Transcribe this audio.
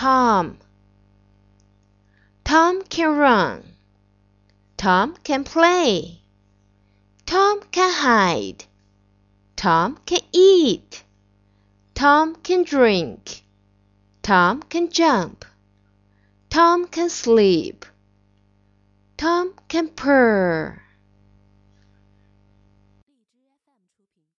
Tom. Tom can run. Tom can play. Tom can hide. Tom can eat. Tom can drink. Tom can jump. Tom can sleep. Tom can purr.